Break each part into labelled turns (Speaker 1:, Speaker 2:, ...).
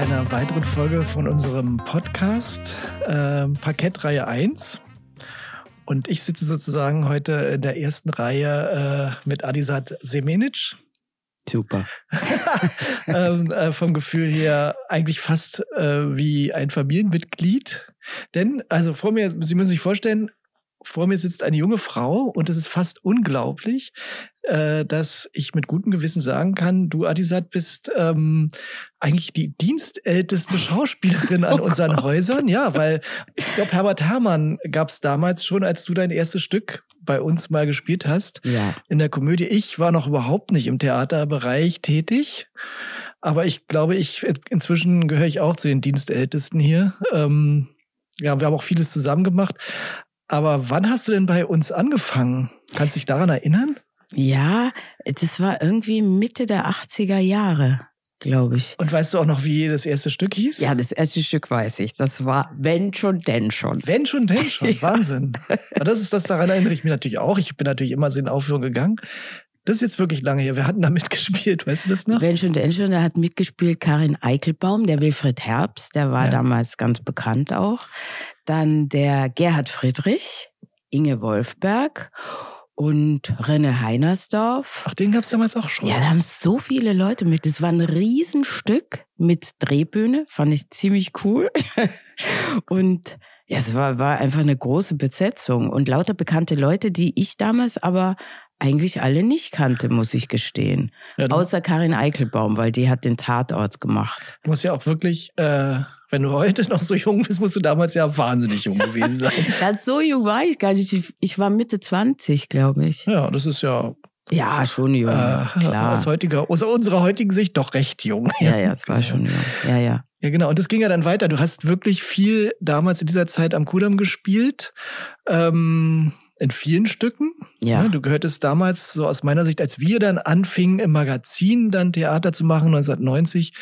Speaker 1: einer weiteren Folge von unserem Podcast äh, Parkettreihe 1. Und ich sitze sozusagen heute in der ersten Reihe äh, mit Adisat Semenic.
Speaker 2: Super.
Speaker 1: ähm, äh, vom Gefühl her eigentlich fast äh, wie ein Familienmitglied. Denn, also vor mir, Sie müssen sich vorstellen, vor mir sitzt eine junge Frau und es ist fast unglaublich, äh, dass ich mit gutem Gewissen sagen kann, du Adisat bist ähm, eigentlich die dienstälteste Schauspielerin an oh unseren Gott. Häusern. Ja, weil ich glaube, Herbert Herrmann gab es damals schon, als du dein erstes Stück bei uns mal gespielt hast
Speaker 2: ja.
Speaker 1: in der Komödie. Ich war noch überhaupt nicht im Theaterbereich tätig. Aber ich glaube, ich inzwischen gehöre ich auch zu den Dienstältesten hier. Ähm, ja, wir haben auch vieles zusammen gemacht. Aber wann hast du denn bei uns angefangen? Kannst du dich daran erinnern?
Speaker 2: Ja, das war irgendwie Mitte der 80er Jahre, glaube ich.
Speaker 1: Und weißt du auch noch, wie das erste Stück hieß?
Speaker 2: Ja, das erste Stück weiß ich. Das war Wenn schon, denn schon.
Speaker 1: Wenn schon, denn schon. ja. Wahnsinn. Und das ist das, daran erinnere ich mich natürlich auch. Ich bin natürlich immer so in Aufführungen gegangen. Das ist jetzt wirklich lange her. Wir hatten da mitgespielt, weißt du das noch?
Speaker 2: Wenn schon, denn schon. Da hat mitgespielt Karin Eichelbaum, der Wilfried Herbst, der war ja. damals ganz bekannt auch. Dann der Gerhard Friedrich, Inge Wolfberg und Renne Heinersdorf.
Speaker 1: Ach, den gab's damals auch schon.
Speaker 2: Ja, da haben so viele Leute mit. Das war ein Riesenstück mit Drehbühne, fand ich ziemlich cool. und ja, es war, war einfach eine große Besetzung und lauter bekannte Leute, die ich damals aber eigentlich alle nicht kannte, muss ich gestehen. Ja, Außer Karin Eichelbaum, weil die hat den Tatort gemacht.
Speaker 1: Du musst ja auch wirklich, äh, wenn du heute noch so jung bist, musst du damals ja wahnsinnig jung gewesen sein.
Speaker 2: Ganz so jung war ich gar nicht. Ich war Mitte 20, glaube ich.
Speaker 1: Ja, das ist ja
Speaker 2: ja, schon jung, äh, klar.
Speaker 1: Aus, heutiger, aus unserer heutigen Sicht doch recht jung.
Speaker 2: Ja, ja, es war schon jung. Ja, ja.
Speaker 1: Ja, genau. Und das ging ja dann weiter. Du hast wirklich viel damals in dieser Zeit am Kudamm gespielt. Ähm, in vielen Stücken.
Speaker 2: Ja.
Speaker 1: Du gehörtest damals, so aus meiner Sicht, als wir dann anfingen, im Magazin dann Theater zu machen, 1990,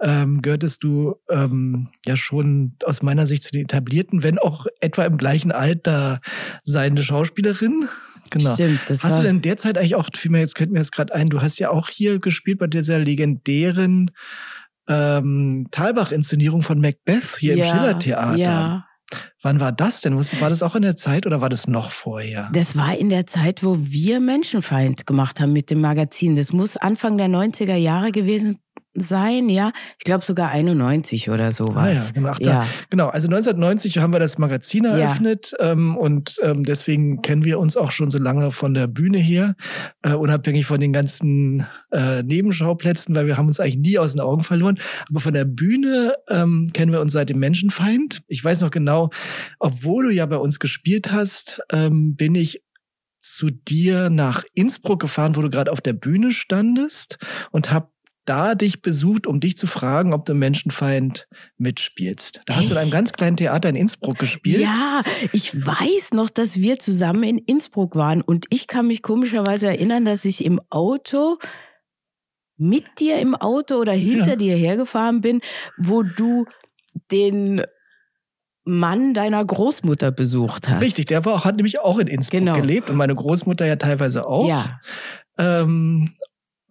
Speaker 1: ähm, gehörtest du ähm, ja schon aus meiner Sicht zu den etablierten, wenn auch etwa im gleichen Alter seiende Schauspielerin. Genau.
Speaker 2: Stimmt,
Speaker 1: das hast du denn derzeit eigentlich auch, vielmehr, jetzt könnte mir jetzt gerade ein, du hast ja auch hier gespielt bei dieser legendären ähm, Talbach-Inszenierung von Macbeth hier ja, im Schillertheater.
Speaker 2: Ja.
Speaker 1: Wann war das denn? War das auch in der Zeit oder war das noch vorher?
Speaker 2: Das war in der Zeit, wo wir Menschenfeind gemacht haben mit dem Magazin. Das muss Anfang der 90er Jahre gewesen sein, ja. Ich glaube sogar 91 oder sowas. Ah
Speaker 1: ja, genau.
Speaker 2: Ja.
Speaker 1: genau. Also 1990 haben wir das Magazin eröffnet ja. ähm, und ähm, deswegen kennen wir uns auch schon so lange von der Bühne her, äh, unabhängig von den ganzen äh, Nebenschauplätzen, weil wir haben uns eigentlich nie aus den Augen verloren. Aber von der Bühne ähm, kennen wir uns seit dem Menschenfeind. Ich weiß noch genau, obwohl du ja bei uns gespielt hast, ähm, bin ich zu dir nach Innsbruck gefahren, wo du gerade auf der Bühne standest und habe da dich besucht, um dich zu fragen, ob du Menschenfeind mitspielst. Da Echt? hast du in einem ganz kleinen Theater in Innsbruck gespielt.
Speaker 2: Ja, ich weiß noch, dass wir zusammen in Innsbruck waren und ich kann mich komischerweise erinnern, dass ich im Auto mit dir im Auto oder hinter ja. dir hergefahren bin, wo du den Mann deiner Großmutter besucht hast.
Speaker 1: Richtig, der war, hat nämlich auch in Innsbruck genau. gelebt und meine Großmutter ja teilweise auch.
Speaker 2: Ja.
Speaker 1: Ähm,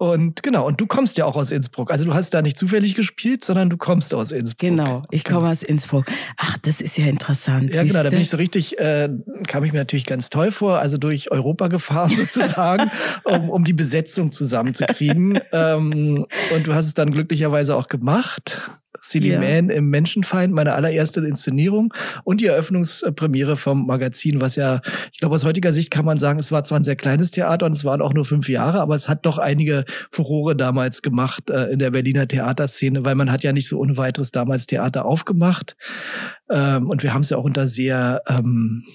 Speaker 1: und genau, und du kommst ja auch aus Innsbruck. Also du hast da nicht zufällig gespielt, sondern du kommst aus Innsbruck.
Speaker 2: Genau, ich komme genau. aus Innsbruck. Ach, das ist ja interessant.
Speaker 1: Ja, genau, da bin ich so richtig, äh, kam ich mir natürlich ganz toll vor, also durch Europa gefahren sozusagen, um, um die Besetzung zusammenzukriegen. ähm, und du hast es dann glücklicherweise auch gemacht. Silly ja. Man im Menschenfeind, meine allererste Inszenierung und die Eröffnungspremiere vom Magazin, was ja, ich glaube, aus heutiger Sicht kann man sagen, es war zwar ein sehr kleines Theater und es waren auch nur fünf Jahre, aber es hat doch einige Furore damals gemacht äh, in der Berliner Theaterszene, weil man hat ja nicht so ohne weiteres damals Theater aufgemacht. Ähm, und wir haben es ja auch unter sehr ähm,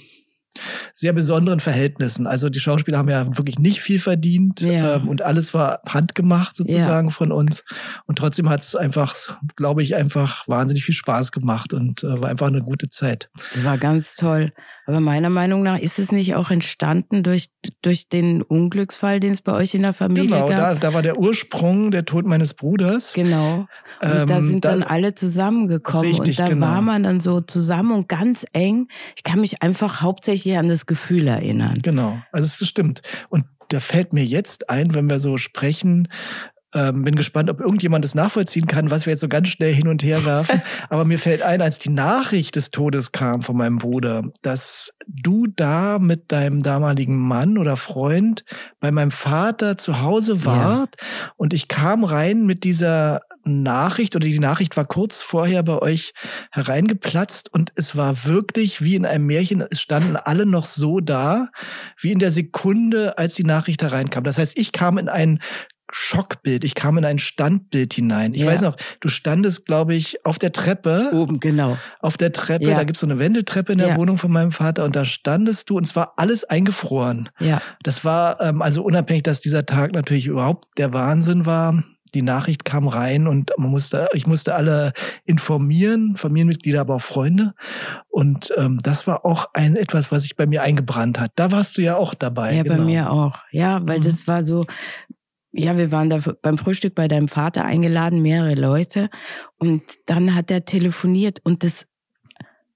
Speaker 1: sehr besonderen Verhältnissen. Also die Schauspieler haben ja wirklich nicht viel verdient ja. ähm, und alles war handgemacht sozusagen ja. von uns. Und trotzdem hat es einfach, glaube ich, einfach wahnsinnig viel Spaß gemacht und äh, war einfach eine gute Zeit.
Speaker 2: Das war ganz toll. Aber meiner Meinung nach ist es nicht auch entstanden durch, durch den Unglücksfall, den es bei euch in der Familie
Speaker 1: genau,
Speaker 2: gab? Genau,
Speaker 1: da, da war der Ursprung der Tod meines Bruders.
Speaker 2: Genau. Und ähm, da sind dann alle zusammengekommen richtig, und da genau. war man dann so zusammen und ganz eng. Ich kann mich einfach hauptsächlich an das Gefühl erinnern.
Speaker 1: Genau, also es stimmt. Und da fällt mir jetzt ein, wenn wir so sprechen, ähm, bin gespannt, ob irgendjemand das nachvollziehen kann, was wir jetzt so ganz schnell hin und her werfen. Aber mir fällt ein, als die Nachricht des Todes kam von meinem Bruder, dass du da mit deinem damaligen Mann oder Freund bei meinem Vater zu Hause wart ja. und ich kam rein mit dieser Nachricht oder die Nachricht war kurz vorher bei euch hereingeplatzt und es war wirklich wie in einem Märchen, es standen alle noch so da, wie in der Sekunde, als die Nachricht hereinkam. Das heißt, ich kam in ein Schockbild. Ich kam in ein Standbild hinein. Ich ja. weiß noch, du standest, glaube ich, auf der Treppe.
Speaker 2: Oben, genau.
Speaker 1: Auf der Treppe. Ja. Da gibt's so eine Wendeltreppe in der ja. Wohnung von meinem Vater und da standest du und es war alles eingefroren.
Speaker 2: Ja.
Speaker 1: Das war, ähm, also unabhängig, dass dieser Tag natürlich überhaupt der Wahnsinn war. Die Nachricht kam rein und man musste, ich musste alle informieren, Familienmitglieder, aber auch Freunde. Und ähm, das war auch ein etwas, was sich bei mir eingebrannt hat. Da warst du ja auch dabei.
Speaker 2: Ja, genau. bei mir auch. Ja, weil mhm. das war so, ja, wir waren da beim Frühstück bei deinem Vater eingeladen, mehrere Leute. Und dann hat er telefoniert. Und das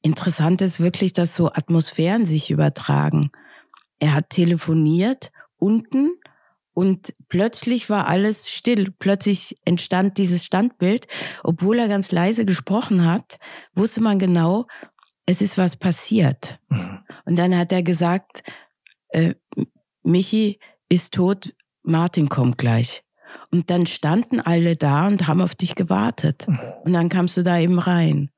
Speaker 2: Interessante ist wirklich, dass so Atmosphären sich übertragen. Er hat telefoniert unten und plötzlich war alles still. Plötzlich entstand dieses Standbild. Obwohl er ganz leise gesprochen hat, wusste man genau, es ist was passiert. Mhm. Und dann hat er gesagt, äh, Michi ist tot, Martin kommt gleich. Und dann standen alle da und haben auf dich gewartet. Mhm. Und dann kamst du da eben rein.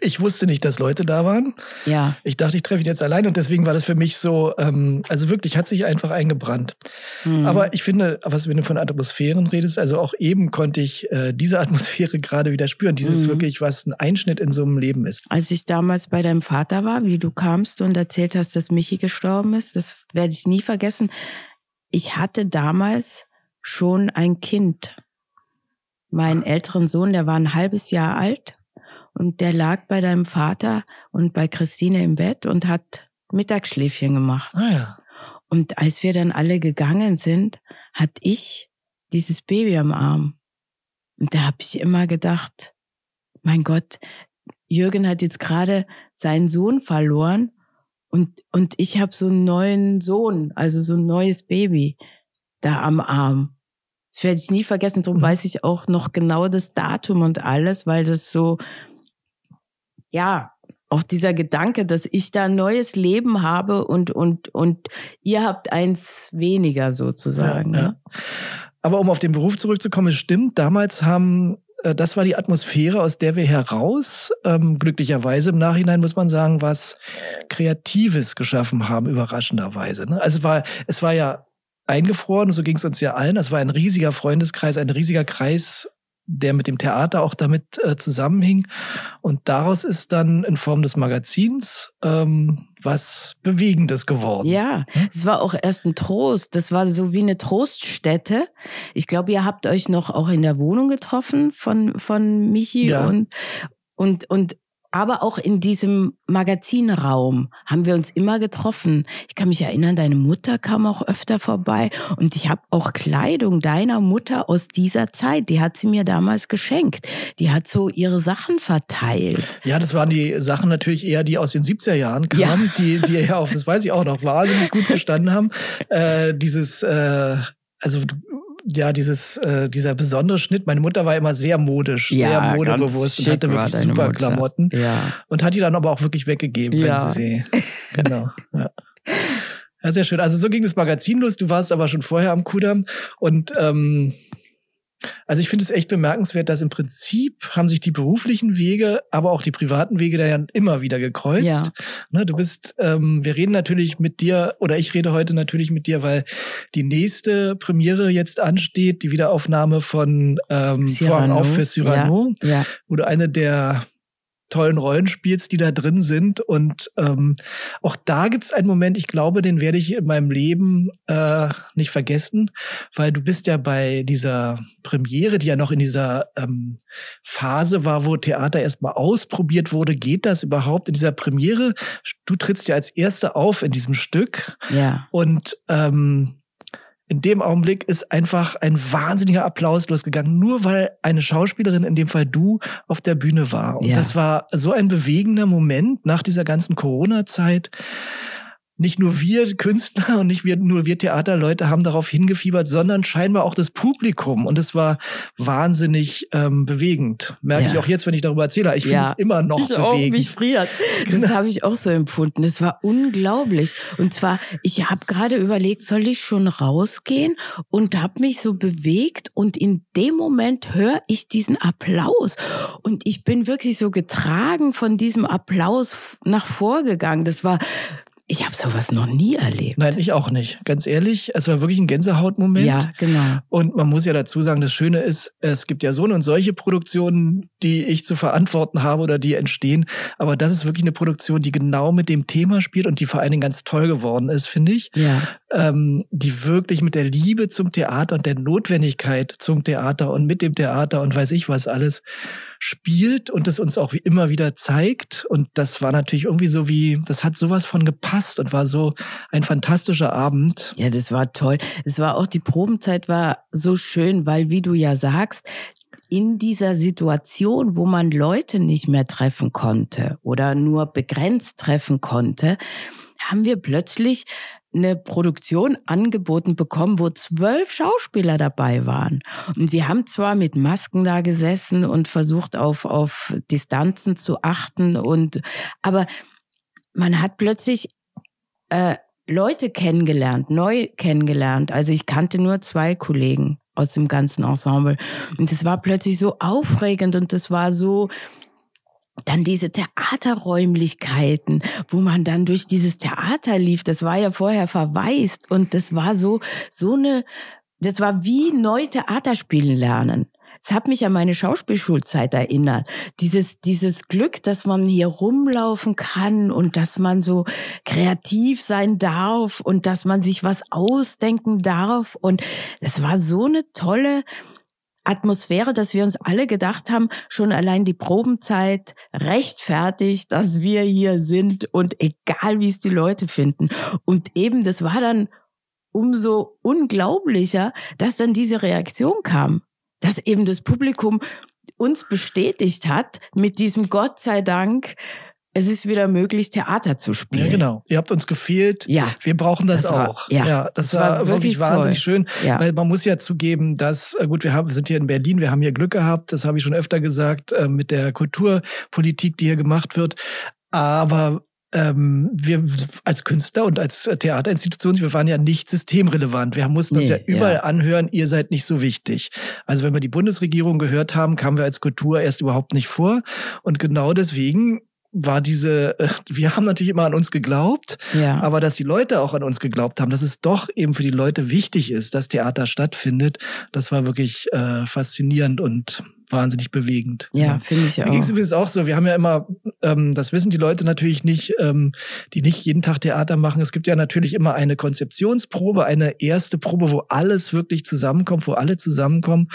Speaker 1: Ich wusste nicht, dass Leute da waren.
Speaker 2: Ja.
Speaker 1: Ich dachte, ich treffe ihn jetzt allein und deswegen war das für mich so, ähm, also wirklich hat sich einfach eingebrannt. Mhm. Aber ich finde, was wenn du von Atmosphären redest, also auch eben konnte ich äh, diese Atmosphäre gerade wieder spüren. Dieses mhm. wirklich, was ein Einschnitt in so einem Leben ist.
Speaker 2: Als ich damals bei deinem Vater war, wie du kamst und erzählt hast, dass Michi gestorben ist, das werde ich nie vergessen ich hatte damals schon ein Kind. Meinen älteren Sohn, der war ein halbes Jahr alt und der lag bei deinem Vater und bei Christine im Bett und hat Mittagsschläfchen gemacht.
Speaker 1: Ah, ja.
Speaker 2: Und als wir dann alle gegangen sind, hatte ich dieses Baby am Arm. Und da habe ich immer gedacht, mein Gott, Jürgen hat jetzt gerade seinen Sohn verloren und, und ich habe so einen neuen Sohn, also so ein neues Baby da am Arm. Das werde ich nie vergessen. Darum mhm. weiß ich auch noch genau das Datum und alles, weil das so, ja, auch dieser Gedanke, dass ich da ein neues Leben habe und, und, und ihr habt eins weniger sozusagen. Ja, ja. Ne?
Speaker 1: Aber um auf den Beruf zurückzukommen, es stimmt, damals haben äh, das war die Atmosphäre, aus der wir heraus, ähm, glücklicherweise im Nachhinein muss man sagen, was Kreatives geschaffen haben, überraschenderweise. Ne? Also es war, es war ja eingefroren, so ging es uns ja allen. Es war ein riesiger Freundeskreis, ein riesiger Kreis der mit dem Theater auch damit äh, zusammenhing. Und daraus ist dann in Form des Magazins ähm, was Bewegendes geworden.
Speaker 2: Ja, hm? es war auch erst ein Trost. Das war so wie eine Troststätte. Ich glaube, ihr habt euch noch auch in der Wohnung getroffen von, von Michi ja. und, und, und aber auch in diesem Magazinraum haben wir uns immer getroffen. Ich kann mich erinnern, deine Mutter kam auch öfter vorbei und ich habe auch Kleidung deiner Mutter aus dieser Zeit, die hat sie mir damals geschenkt. Die hat so ihre Sachen verteilt.
Speaker 1: Ja, das waren die Sachen natürlich eher, die aus den 70er Jahren kamen, ja. die, die ja auf, das weiß ich auch noch, wahnsinnig gut bestanden haben. Äh, dieses, äh, also ja, dieses, äh, dieser besondere Schnitt. Meine Mutter war immer sehr modisch, ja, sehr modebewusst und hatte wirklich super Mutter. Klamotten.
Speaker 2: Ja.
Speaker 1: Und hat die dann aber auch wirklich weggegeben, ja. wenn sie sie. Genau. Ja. ja, sehr schön. Also so ging das Magazin los. Du warst aber schon vorher am Kudamm und ähm, also ich finde es echt bemerkenswert, dass im Prinzip haben sich die beruflichen Wege, aber auch die privaten Wege da ja immer wieder gekreuzt. Ja. Ne, du bist, ähm, wir reden natürlich mit dir, oder ich rede heute natürlich mit dir, weil die nächste Premiere jetzt ansteht, die Wiederaufnahme von ähm, Vorhang auf für Cyrano, ja. ja. wo du eine der tollen Rollenspiels, die da drin sind. Und ähm, auch da gibt es einen Moment, ich glaube, den werde ich in meinem Leben äh, nicht vergessen, weil du bist ja bei dieser Premiere, die ja noch in dieser ähm, Phase war, wo Theater erstmal ausprobiert wurde, geht das überhaupt in dieser Premiere? Du trittst ja als Erste auf in diesem Stück.
Speaker 2: Ja.
Speaker 1: Und ähm, in dem Augenblick ist einfach ein wahnsinniger Applaus losgegangen, nur weil eine Schauspielerin, in dem Fall du, auf der Bühne war. Und ja. das war so ein bewegender Moment nach dieser ganzen Corona-Zeit. Nicht nur wir Künstler und nicht wir, nur wir Theaterleute haben darauf hingefiebert, sondern scheinbar auch das Publikum. Und es war wahnsinnig ähm, bewegend. Merke ja. ich auch jetzt, wenn ich darüber erzähle. Ich finde ja. es immer noch ich bewegend. Auch,
Speaker 2: mich friert. Das genau. habe ich auch so empfunden. Es war unglaublich. Und zwar, ich habe gerade überlegt, soll ich schon rausgehen? Und habe mich so bewegt. Und in dem Moment höre ich diesen Applaus. Und ich bin wirklich so getragen von diesem Applaus nach vorgegangen. Das war ich habe sowas noch nie erlebt.
Speaker 1: Nein, ich auch nicht. Ganz ehrlich, es war wirklich ein Gänsehautmoment.
Speaker 2: Ja, genau.
Speaker 1: Und man muss ja dazu sagen, das Schöne ist, es gibt ja so und solche Produktionen, die ich zu verantworten habe oder die entstehen. Aber das ist wirklich eine Produktion, die genau mit dem Thema spielt und die vor allen Dingen ganz toll geworden ist, finde ich.
Speaker 2: Ja.
Speaker 1: Ähm, die wirklich mit der Liebe zum Theater und der Notwendigkeit zum Theater und mit dem Theater und weiß ich was alles spielt und es uns auch wie immer wieder zeigt. Und das war natürlich irgendwie so wie, das hat sowas von gepasst und war so ein fantastischer Abend.
Speaker 2: Ja, das war toll. Es war auch, die Probenzeit war so schön, weil, wie du ja sagst, in dieser Situation, wo man Leute nicht mehr treffen konnte oder nur begrenzt treffen konnte, haben wir plötzlich eine Produktion angeboten bekommen, wo zwölf Schauspieler dabei waren. Und wir haben zwar mit Masken da gesessen und versucht auf, auf Distanzen zu achten und, aber man hat plötzlich, äh, Leute kennengelernt, neu kennengelernt. Also ich kannte nur zwei Kollegen aus dem ganzen Ensemble. Und es war plötzlich so aufregend und es war so, dann diese Theaterräumlichkeiten, wo man dann durch dieses Theater lief, das war ja vorher verwaist und das war so, so eine, das war wie neu Theater spielen lernen. Es hat mich an meine Schauspielschulzeit erinnert. Dieses, dieses Glück, dass man hier rumlaufen kann und dass man so kreativ sein darf und dass man sich was ausdenken darf. Und es war so eine tolle, Atmosphäre, dass wir uns alle gedacht haben, schon allein die Probenzeit rechtfertigt, dass wir hier sind und egal wie es die Leute finden. Und eben, das war dann umso unglaublicher, dass dann diese Reaktion kam, dass eben das Publikum uns bestätigt hat mit diesem Gott sei Dank, es ist wieder möglich, Theater zu spielen.
Speaker 1: Ja, genau. Ihr habt uns gefehlt. Ja. Wir brauchen das, das war, auch. Ja, ja das, das, war, war wirklich, wahnsinnig schön. Ja. Weil man muss ja zugeben, dass, äh, gut, wir haben, wir sind hier in Berlin, wir haben hier Glück gehabt, das habe ich schon öfter gesagt, äh, mit der Kulturpolitik, die hier gemacht wird. Aber ähm, wir als Künstler und als Theaterinstitution, wir waren ja nicht systemrelevant. Wir mussten uns nee, ja überall ja. anhören, ihr seid nicht so wichtig. Also wenn wir die Bundesregierung gehört haben, kamen wir als Kultur erst überhaupt nicht vor. Und genau deswegen war diese, äh, wir haben natürlich immer an uns geglaubt, ja. aber dass die Leute auch an uns geglaubt haben, dass es doch eben für die Leute wichtig ist, dass Theater stattfindet, das war wirklich äh, faszinierend und wahnsinnig bewegend.
Speaker 2: Ja, finde ich
Speaker 1: auch. Mir ging es übrigens auch so. Wir haben ja immer, ähm, das wissen die Leute natürlich nicht, ähm, die nicht jeden Tag Theater machen. Es gibt ja natürlich immer eine Konzeptionsprobe, eine erste Probe, wo alles wirklich zusammenkommt, wo alle zusammenkommen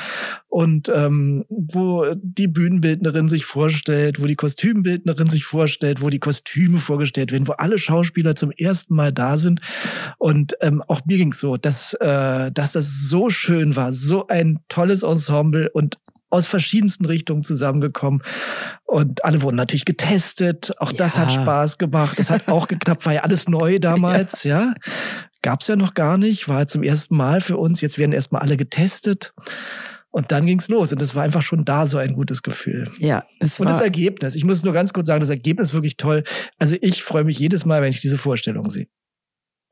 Speaker 1: und ähm, wo die Bühnenbildnerin sich vorstellt, wo die Kostümbildnerin sich vorstellt, wo die Kostüme vorgestellt werden, wo alle Schauspieler zum ersten Mal da sind. Und ähm, auch mir ging es so, dass, äh, dass das so schön war, so ein tolles Ensemble und aus verschiedensten Richtungen zusammengekommen. Und alle wurden natürlich getestet. Auch das ja. hat Spaß gemacht. Das hat auch geklappt, war ja alles neu damals, ja. ja. Gab's ja noch gar nicht, war zum ersten Mal für uns. Jetzt werden erstmal alle getestet. Und dann ging's los. Und das war einfach schon da so ein gutes Gefühl.
Speaker 2: Ja.
Speaker 1: Das und das Ergebnis. Ich muss nur ganz kurz sagen, das Ergebnis ist wirklich toll. Also ich freue mich jedes Mal, wenn ich diese Vorstellung sehe.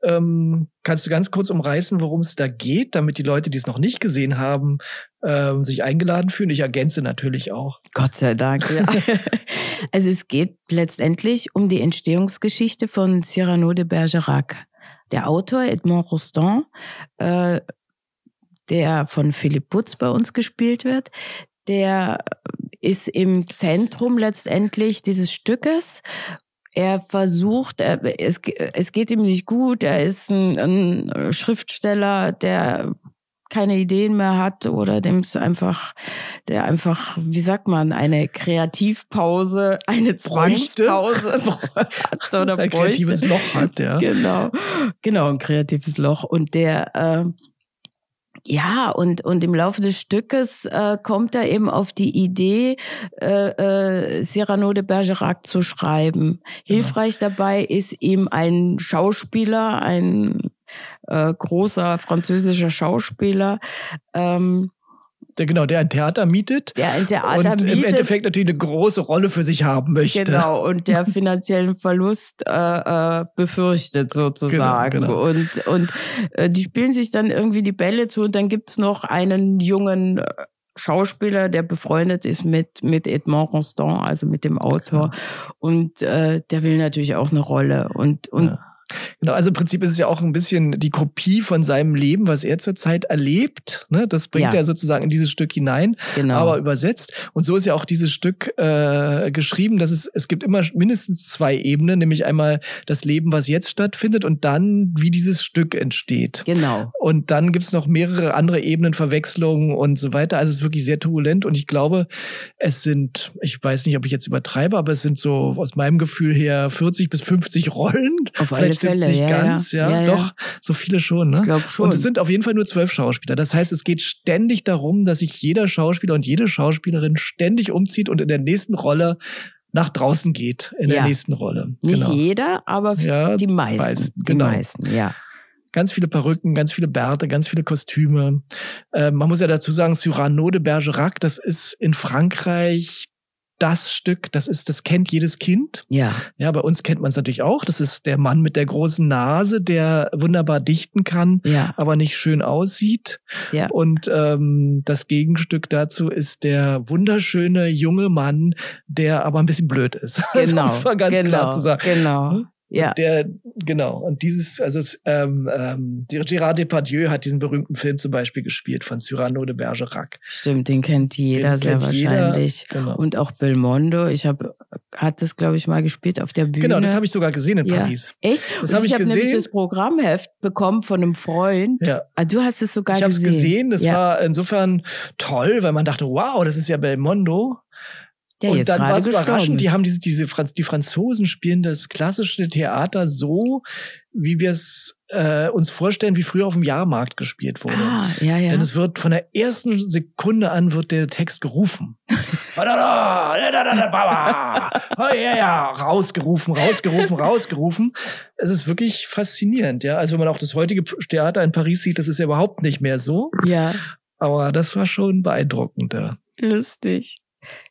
Speaker 1: Ähm, kannst du ganz kurz umreißen, worum es da geht, damit die Leute, die es noch nicht gesehen haben, ähm, sich eingeladen fühlen? Ich ergänze natürlich auch.
Speaker 2: Gott sei Dank, ja. also es geht letztendlich um die Entstehungsgeschichte von Cyrano de Bergerac. Der Autor Edmond Rostand, äh, der von Philipp Putz bei uns gespielt wird, der ist im Zentrum letztendlich dieses Stückes er versucht, er, es, es geht ihm nicht gut, er ist ein, ein Schriftsteller, der keine Ideen mehr hat oder dem es einfach, der einfach, wie sagt man, eine Kreativpause, eine Zwangspause
Speaker 1: hat oder ein bräuchte. kreatives Loch hat, ja.
Speaker 2: Genau, genau, ein kreatives Loch und der äh, Ja, und, und im Laufe des Stückes äh, kommt er eben auf die Idee, äh, äh, Cyrano de Bergerac zu schreiben. Hilfreich genau. dabei ist ihm ein Schauspieler, ein äh, großer französischer Schauspieler, ähm,
Speaker 1: der, genau, der ein Theater mietet.
Speaker 2: Der ein Theater
Speaker 1: und
Speaker 2: mietet.
Speaker 1: im Endeffekt natürlich eine große Rolle für sich haben möchte.
Speaker 2: Genau, und der finanziellen Verlust äh, äh, befürchtet sozusagen. Genau, genau. Und, und äh, die spielen sich dann irgendwie die Bälle zu und dann gibt's noch einen jungen äh, Schauspieler, der befreundet ist mit, mit Edmond Rostand, also mit dem Autor. Und äh, der will natürlich auch eine Rolle. Und, und ja.
Speaker 1: Genau, also im Prinzip ist es ja auch ein bisschen die Kopie von seinem Leben, was er zurzeit erlebt. Ne? Das bringt ja. er sozusagen in dieses Stück hinein, genau. aber übersetzt. Und so ist ja auch dieses Stück äh, geschrieben, dass es, es gibt immer mindestens zwei Ebenen, nämlich einmal das Leben, was jetzt stattfindet und dann, wie dieses Stück entsteht.
Speaker 2: Genau.
Speaker 1: Und dann gibt es noch mehrere andere Ebenen, Verwechslungen und so weiter. Also es ist wirklich sehr turbulent und ich glaube, es sind, ich weiß nicht, ob ich jetzt übertreibe, aber es sind so aus meinem Gefühl her 40 bis 50 Rollen.
Speaker 2: Auf Vielleicht
Speaker 1: stimmt's nicht ja, ganz, ja. ja. doch, so viele schon, ne?
Speaker 2: Ich glaube schon.
Speaker 1: Und es sind auf jeden Fall nur zwölf Schauspieler. Das heißt, es geht ständig darum, dass sich jeder Schauspieler und jede Schauspielerin ständig umzieht und in der nächsten Rolle nach draußen geht, in der nächsten Rolle.
Speaker 2: Nicht genau. jeder, aber die meisten. meisten
Speaker 1: genau.
Speaker 2: Die meisten, ja.
Speaker 1: Ganz viele Perücken, ganz viele Bärte, ganz viele Kostüme. Äh, man muss ja dazu sagen, Cyrano de Bergerac, das ist in Frankreich das Stück, das ist, das kennt jedes Kind.
Speaker 2: Ja.
Speaker 1: Ja, bei uns kennt man es natürlich auch. Das ist der Mann mit der großen Nase, der wunderbar dichten kann,
Speaker 2: ja.
Speaker 1: aber nicht schön aussieht.
Speaker 2: Ja.
Speaker 1: Und ähm, das Gegenstück dazu ist der wunderschöne junge Mann, der aber ein bisschen blöd ist.
Speaker 2: Genau.
Speaker 1: das muss man ganz
Speaker 2: genau.
Speaker 1: klar zu sagen.
Speaker 2: Genau. Ja.
Speaker 1: Der, genau. Und dieses, also ähm, ähm, Gérard Depardieu hat diesen berühmten Film zum Beispiel gespielt von Cyrano de Bergerac.
Speaker 2: Stimmt, den kennt jeder den sehr kennt wahrscheinlich. Jeder, genau. Und auch Belmondo. Ich habe, hat das glaube ich mal gespielt auf der Bühne.
Speaker 1: Genau, das habe ich sogar gesehen in
Speaker 2: ja.
Speaker 1: Paris.
Speaker 2: Echt?
Speaker 1: Das habe
Speaker 2: ich,
Speaker 1: ich
Speaker 2: habe
Speaker 1: nämlich
Speaker 2: das Programmheft bekommen von einem Freund.
Speaker 1: Ja.
Speaker 2: Ah, du hast es sogar
Speaker 1: ich
Speaker 2: gesehen.
Speaker 1: Ich habe es gesehen. Das
Speaker 2: ja.
Speaker 1: war insofern toll, weil man dachte, wow, das ist ja Belmondo.
Speaker 2: Der
Speaker 1: und dann war es überraschend, die haben diese, diese Franz die Franzosen spielen das klassische Theater so, wie wir es äh, uns vorstellen, wie früher auf dem Jahrmarkt gespielt wurde.
Speaker 2: Ah, ja, ja.
Speaker 1: Denn es wird von der ersten Sekunde an wird der Text gerufen. rausgerufen, rausgerufen, rausgerufen. Es ist wirklich faszinierend, ja. Also wenn man auch das heutige Theater in Paris sieht, das ist ja überhaupt nicht mehr so.
Speaker 2: Ja.
Speaker 1: Aber das war schon beeindruckend. Ja.
Speaker 2: Lustig.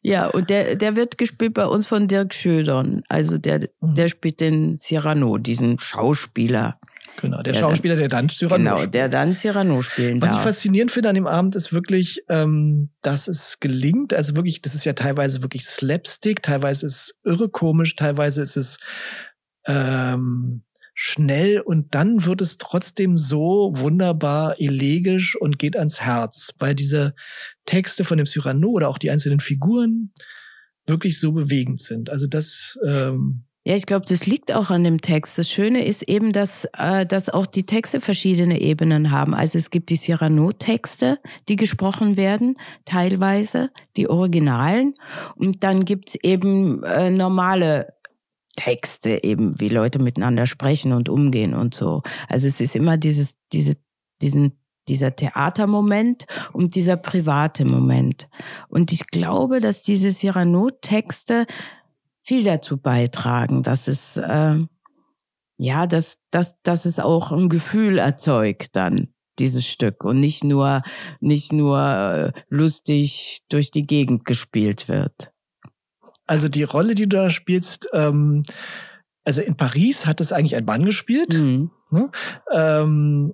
Speaker 2: Ja, und der, der wird gespielt bei uns von Dirk Schödern. Also der, mhm. der spielt den Cyrano, diesen Schauspieler.
Speaker 1: Genau, der, der Schauspieler, der dann Cyrano
Speaker 2: Genau,
Speaker 1: spielt.
Speaker 2: der dann Cyrano spielen
Speaker 1: Was
Speaker 2: darf.
Speaker 1: ich faszinierend finde an dem Abend ist wirklich, ähm, dass es gelingt. Also wirklich, das ist ja teilweise wirklich Slapstick, teilweise ist es irre komisch, teilweise ist es ähm, schnell und dann wird es trotzdem so wunderbar elegisch und geht ans Herz, weil diese Texte von dem Cyrano oder auch die einzelnen Figuren wirklich so bewegend sind. Also das ähm,
Speaker 2: ja, ich glaube, das liegt auch an dem Text. Das Schöne ist eben, dass, äh, dass auch die Texte verschiedene Ebenen haben. Also es gibt die Cyrano-Texte, die gesprochen werden, teilweise die Originalen. Und dann gibt's eben äh, normale Texte eben, wie Leute miteinander sprechen und umgehen und so. Also es ist immer dieses, diese, diesen, dieser Theatermoment und dieser private Moment. Und ich glaube, dass diese Cyrano-Texte viel dazu beitragen, dass es, äh, ja, dass, dass, dass es auch ein Gefühl erzeugt dann dieses Stück und nicht nur nicht nur äh, lustig durch die Gegend gespielt wird.
Speaker 1: Also die Rolle, die du da spielst, ähm, also in Paris hat es eigentlich ein Mann gespielt.
Speaker 2: Mhm.
Speaker 1: Ne? Ähm,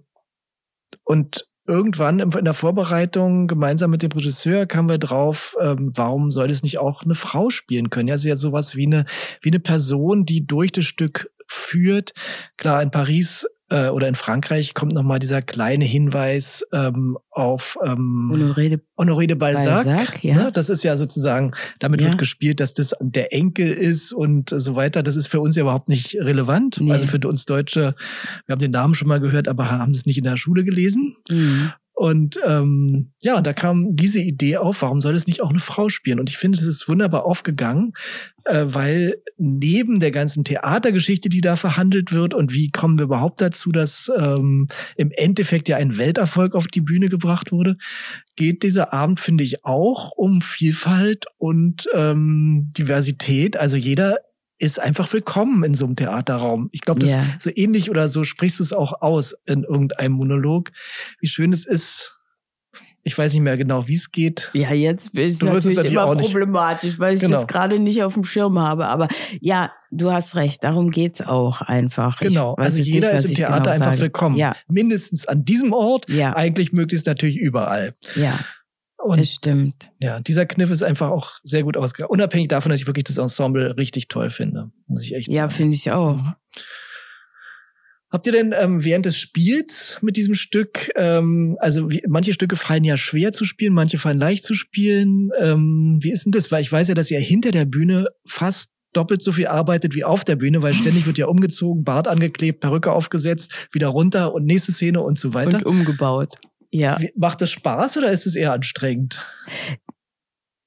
Speaker 1: und irgendwann in der Vorbereitung gemeinsam mit dem Regisseur kamen wir drauf, ähm, warum soll es nicht auch eine Frau spielen können? Ja, sie ist ja sowas wie eine, wie eine Person, die durch das Stück führt. Klar, in Paris äh, oder in Frankreich kommt nochmal dieser kleine Hinweis ähm, auf ähm,
Speaker 2: Honoré de,
Speaker 1: Honoré de Balzac.
Speaker 2: Balzac ja.
Speaker 1: ne? Das ist ja sozusagen, damit
Speaker 2: Ja.
Speaker 1: wird gespielt, dass das der Enkel ist und so weiter. Das ist für uns ja überhaupt nicht relevant.
Speaker 2: Nee.
Speaker 1: Also für uns Deutsche, wir haben den Namen schon mal gehört, aber haben es nicht in der Schule gelesen.
Speaker 2: Mhm.
Speaker 1: Und ähm, ja, da kam diese Idee auf, warum soll es nicht auch eine Frau spielen? Und ich finde, das ist wunderbar aufgegangen, äh, weil neben der ganzen Theatergeschichte, die da verhandelt wird und wie kommen wir überhaupt dazu, dass ähm, im Endeffekt ja ein Welterfolg auf die Bühne gebracht wurde, geht dieser Abend, finde ich, auch um Vielfalt und ähm, Diversität. Also jeder ist einfach willkommen in so einem Theaterraum. Ich glaube, das yeah. so ähnlich oder so sprichst du es auch aus in irgendeinem Monolog, wie schön es ist. Ich weiß nicht mehr genau, wie es geht.
Speaker 2: Ja, jetzt ist du natürlich, natürlich immer problematisch, weil ich genau. das gerade nicht auf dem Schirm habe. Aber ja, du hast recht, darum geht's auch einfach.
Speaker 1: Genau, also jeder nicht, ist im Theater genau einfach sage. willkommen. Ja. Mindestens an diesem Ort, ja. eigentlich möglichst natürlich überall.
Speaker 2: Ja. Und das stimmt.
Speaker 1: Ja, dieser Kniff ist einfach auch sehr gut ausgegangen. Unabhängig davon, dass ich wirklich das Ensemble richtig toll finde. Muss ich echt sagen.
Speaker 2: Ja, finde ich auch.
Speaker 1: Habt ihr denn ähm, während des Spiels mit diesem Stück, ähm, also wie, manche Stücke fallen ja schwer zu spielen, manche fallen leicht zu spielen. Ähm, wie ist denn das? Weil ich weiß ja, dass ihr hinter der Bühne fast doppelt so viel arbeitet wie auf der Bühne, weil ständig wird ja umgezogen, Bart angeklebt, Perücke aufgesetzt, wieder runter und nächste Szene und so weiter.
Speaker 2: Und umgebaut. Ja.
Speaker 1: Macht das Spaß oder ist es eher anstrengend?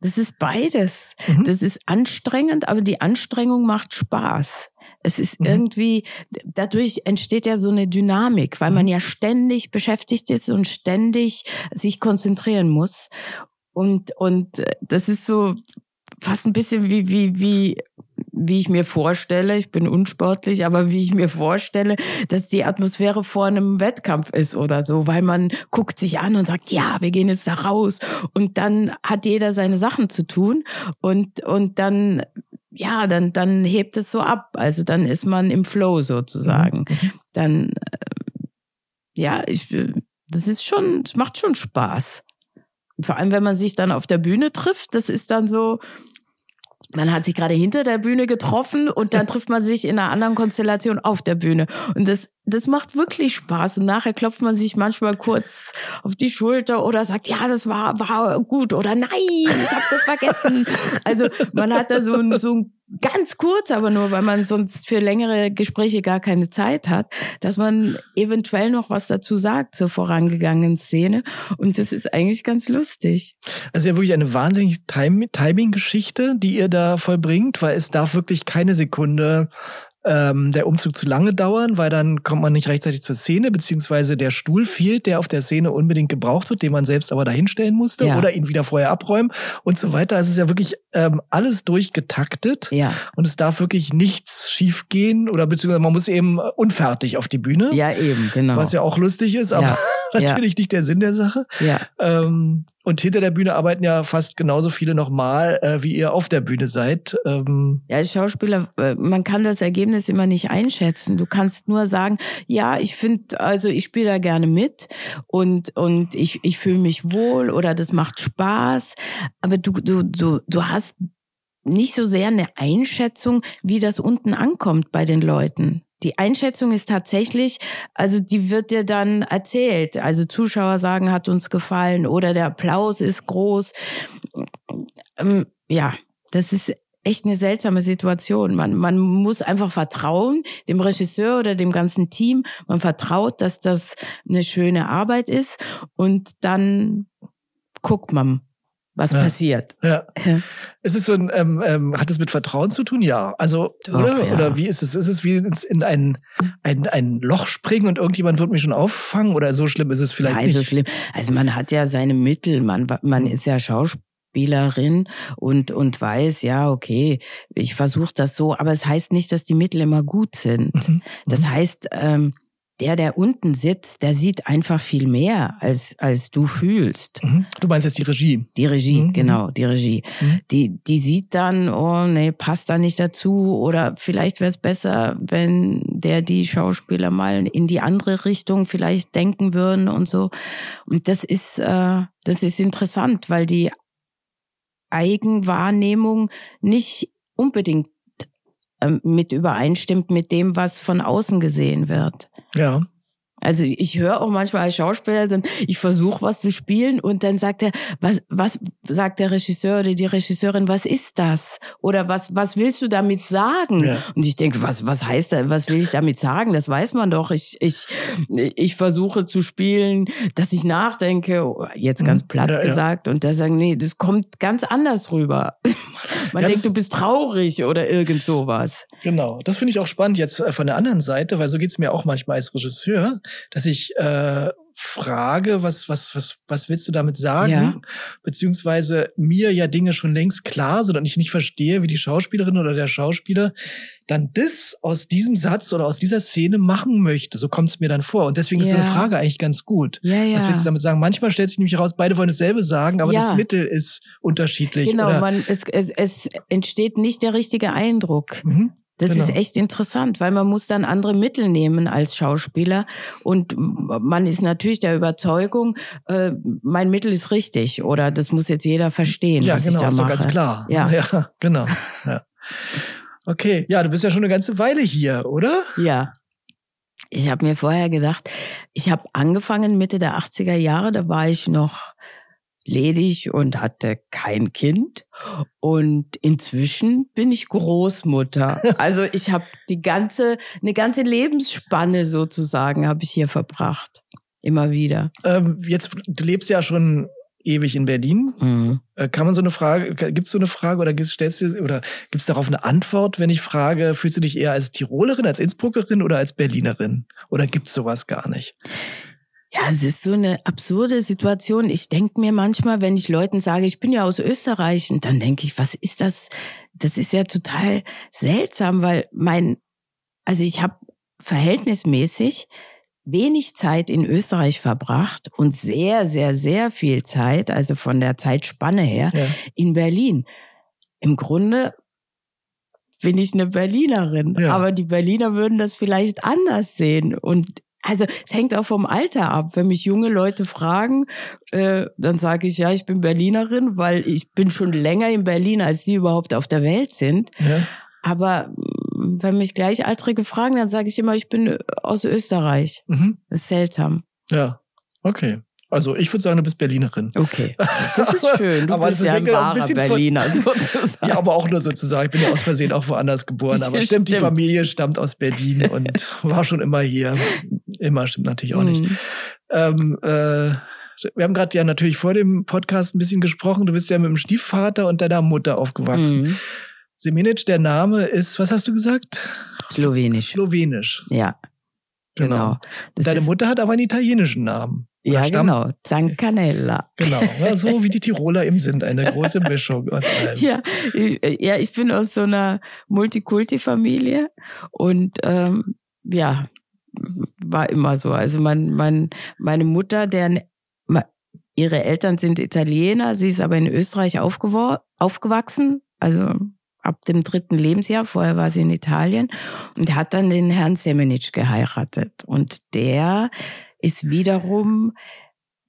Speaker 2: Das ist beides. Mhm. Das ist anstrengend, aber die Anstrengung macht Spaß. Es ist mhm. irgendwie, dadurch entsteht ja so eine Dynamik, weil man mhm. ja ständig beschäftigt ist und ständig sich konzentrieren muss. Und, und äh, das ist so fast ein bisschen wie, wie, wie wie ich mir vorstelle, ich bin unsportlich, aber wie ich mir vorstelle, dass die Atmosphäre vor einem Wettkampf ist oder so, weil man guckt sich an und sagt, ja, wir gehen jetzt da raus und dann hat jeder seine Sachen zu tun und, und dann, ja, dann, dann hebt es so ab, also dann ist man im Flow sozusagen. Mhm. Dann, äh, ja, ich, das ist schon, es macht schon Spaß. Vor allem, wenn man sich dann auf der Bühne trifft, das ist dann so, man hat sich gerade hinter der Bühne getroffen und dann trifft man sich in einer anderen Konstellation auf der Bühne. Und das, das macht wirklich Spaß. Und nachher klopft man sich manchmal kurz auf die Schulter oder sagt, ja, das war, war gut oder nein, ich habe das vergessen. Also man hat da so ein, so ein ganz kurz, aber nur, weil man sonst für längere Gespräche gar keine Zeit hat, dass man eventuell noch was dazu sagt zur vorangegangenen Szene. Und das ist eigentlich ganz lustig.
Speaker 1: Also ja wirklich eine wahnsinnige Timing-Geschichte, die ihr da vollbringt, weil es darf wirklich keine Sekunde ähm, der Umzug zu lange dauern, weil dann kommt man nicht rechtzeitig zur Szene, beziehungsweise der Stuhl fehlt, der auf der Szene unbedingt gebraucht wird, den man selbst aber dahinstellen musste ja. oder ihn wieder vorher abräumen und so weiter. Also es ist ja wirklich ähm, alles durchgetaktet
Speaker 2: ja.
Speaker 1: und es darf wirklich nichts schiefgehen oder beziehungsweise man muss eben unfertig auf die Bühne.
Speaker 2: Ja, eben, genau.
Speaker 1: Was ja auch lustig ist, aber ja. natürlich nicht der Sinn der Sache.
Speaker 2: Ja.
Speaker 1: Ähm, und hinter der Bühne arbeiten ja fast genauso viele nochmal, äh, wie ihr auf der Bühne seid.
Speaker 2: Ähm ja, als Schauspieler, äh, man kann das Ergebnis immer nicht einschätzen. Du kannst nur sagen, ja, ich finde, also ich spiele da gerne mit und, und ich, ich fühle mich wohl oder das macht Spaß. Aber du, du, du, du hast nicht so sehr eine Einschätzung, wie das unten ankommt bei den Leuten. Die Einschätzung ist tatsächlich, also die wird dir dann erzählt. Also Zuschauer sagen, hat uns gefallen oder der Applaus ist groß. Ähm, ja, das ist echt eine seltsame Situation. Man, man muss einfach vertrauen, dem Regisseur oder dem ganzen Team. Man vertraut, dass das eine schöne Arbeit ist und dann guckt man, was
Speaker 1: ja.
Speaker 2: passiert.
Speaker 1: Ja. ist es so ein, ähm, ähm, hat es mit Vertrauen zu tun? Ja. Also, Doch, oder? Ja. Oder wie ist es? Ist es wie in ein, ein, ein Loch springen und irgendjemand wird mich schon auffangen? Oder so schlimm ist es vielleicht Nein, nicht?
Speaker 2: so schlimm. Also man hat ja seine Mittel, man, man ist ja Schauspielerin und und weiß ja okay ich versuche das so aber es heißt nicht dass die Mittel immer gut sind mhm. das mhm. heißt ähm, der, der unten sitzt, der sieht einfach viel mehr, als, als du fühlst.
Speaker 1: Mhm. Du meinst jetzt die Regie?
Speaker 2: Die Regie, mhm. genau, die Regie. Mhm. Die, die sieht dann, oh nee, passt da nicht dazu oder vielleicht wäre es besser, wenn der die Schauspieler mal in die andere Richtung vielleicht denken würden und so. Und das ist, äh, das ist interessant, weil die Eigenwahrnehmung nicht unbedingt ähm, mit übereinstimmt mit dem, was von außen gesehen wird.
Speaker 1: Ja.
Speaker 2: Also ich höre auch manchmal als Schauspieler, dann ich versuche was zu spielen und dann sagt er, was was sagt der Regisseur oder die Regisseurin, was ist das? Oder was was willst du damit sagen? Ja. Und ich denke, was was heißt das? Was will ich damit sagen? Das weiß man doch. Ich ich ich versuche zu spielen, dass ich nachdenke, jetzt ganz mhm. platt ja, gesagt ja. und da sagen, nee, das kommt ganz anders rüber. man denkt, du bist traurig oder irgend sowas.
Speaker 1: Genau, das finde ich auch spannend jetzt äh, von der anderen Seite, weil so geht's mir auch manchmal als Regisseur dass ich äh, frage, was, was, was, was willst du damit sagen? Ja. Beziehungsweise mir ja Dinge schon längst klar sind und ich nicht verstehe, wie die Schauspielerin oder der Schauspieler dann das aus diesem Satz oder aus dieser Szene machen möchte. So kommt es mir dann vor. Und deswegen ja. ist so eine Frage eigentlich ganz gut. Ja, ja. Was willst du damit sagen? Manchmal stellt sich nämlich heraus, beide wollen dasselbe sagen, aber ja. das Mittel ist unterschiedlich.
Speaker 2: Genau, man, es, es, es entsteht nicht der richtige Eindruck. Mhm. Das genau. ist echt interessant, weil man muss dann andere Mittel nehmen als Schauspieler und man ist natürlich der Überzeugung, äh, mein Mittel ist richtig oder das muss jetzt jeder verstehen, ja, was genau, ich da
Speaker 1: ist
Speaker 2: mache.
Speaker 1: Ja, ganz klar. Ja, ja genau. Ja. Okay, ja, du bist ja schon eine ganze Weile hier, oder?
Speaker 2: Ja. Ich habe mir vorher gedacht, ich habe angefangen Mitte der 80er Jahre, da war ich noch ledig und hatte kein Kind. Und inzwischen bin ich Großmutter. Also ich habe die ganze, eine ganze Lebensspanne sozusagen habe ich hier verbracht. Immer wieder.
Speaker 1: Ähm, jetzt, du lebst ja schon ewig in Berlin. Mhm. Äh, kann man so eine Frage, gibt es so eine Frage oder stellst du oder gibt es darauf eine Antwort, wenn ich frage, fühlst du dich eher als Tirolerin, als Innsbruckerin oder als Berlinerin? Oder gibt es sowas gar nicht?
Speaker 2: Ja, es ist so eine absurde Situation. Ich denke mir manchmal, wenn ich Leuten sage, ich bin ja aus Österreich, und dann denke ich, was ist das? Das ist ja total seltsam, weil mein, also ich habe verhältnismäßig wenig Zeit in Österreich verbracht und sehr, sehr, sehr viel Zeit, also von der Zeitspanne her, ja. in Berlin. Im Grunde bin ich eine Berlinerin, ja. aber die Berliner würden das vielleicht anders sehen. Und also es hängt auch vom Alter ab. Wenn mich junge Leute fragen, äh, dann sage ich, ja, ich bin Berlinerin, weil ich bin schon länger in Berlin, als die überhaupt auf der Welt sind. Ja. Aber mm, wenn mich Gleichaltrige fragen, dann sage ich immer, ich bin aus Österreich. Mhm. Das ist seltsam.
Speaker 1: Ja, okay. Also ich würde sagen, du bist Berlinerin.
Speaker 2: Okay, das ist schön. Du aber bist ja ein wahrer ein Berliner von, sozusagen.
Speaker 1: Ja, aber auch nur sozusagen. Ich bin ja aus Versehen auch woanders geboren. Aber stimmt, stimmt, die Familie stammt aus Berlin und war schon immer hier. Immer stimmt natürlich auch nicht. Mhm. Ähm, äh, wir haben gerade ja natürlich vor dem Podcast ein bisschen gesprochen. Du bist ja mit dem Stiefvater und deiner Mutter aufgewachsen. Mhm. Semenic, der Name ist, was hast du gesagt?
Speaker 2: Slowenisch.
Speaker 1: Slowenisch.
Speaker 2: Ja. Genau.
Speaker 1: genau. Deine Mutter hat aber einen italienischen Namen.
Speaker 2: Ja, stammt, genau. Zancanella.
Speaker 1: Genau, ja, so wie die Tiroler eben sind, eine große Mischung aus allem.
Speaker 2: Ja, ja ich bin aus so einer Multikulti-Familie und ähm, ja, war immer so. Also mein, mein, meine Mutter, deren ihre Eltern sind Italiener, sie ist aber in Österreich aufgewachsen, also ab dem dritten Lebensjahr, vorher war sie in Italien und hat dann den Herrn Semenic geheiratet. Und der ist wiederum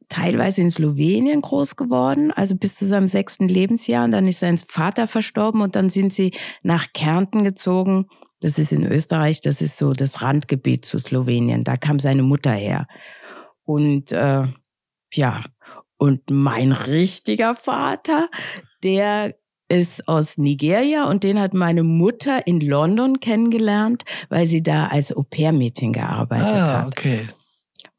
Speaker 2: teilweise in Slowenien groß geworden, also bis zu seinem sechsten Lebensjahr. Und dann ist sein Vater verstorben und dann sind sie nach Kärnten gezogen. Das ist in Österreich, das ist so das Randgebiet zu Slowenien. Da kam seine Mutter her. Und äh, ja, und mein richtiger Vater, der ist aus Nigeria und den hat meine Mutter in London kennengelernt, weil sie da als Au-pair-Mädchen gearbeitet ah, hat.
Speaker 1: Okay.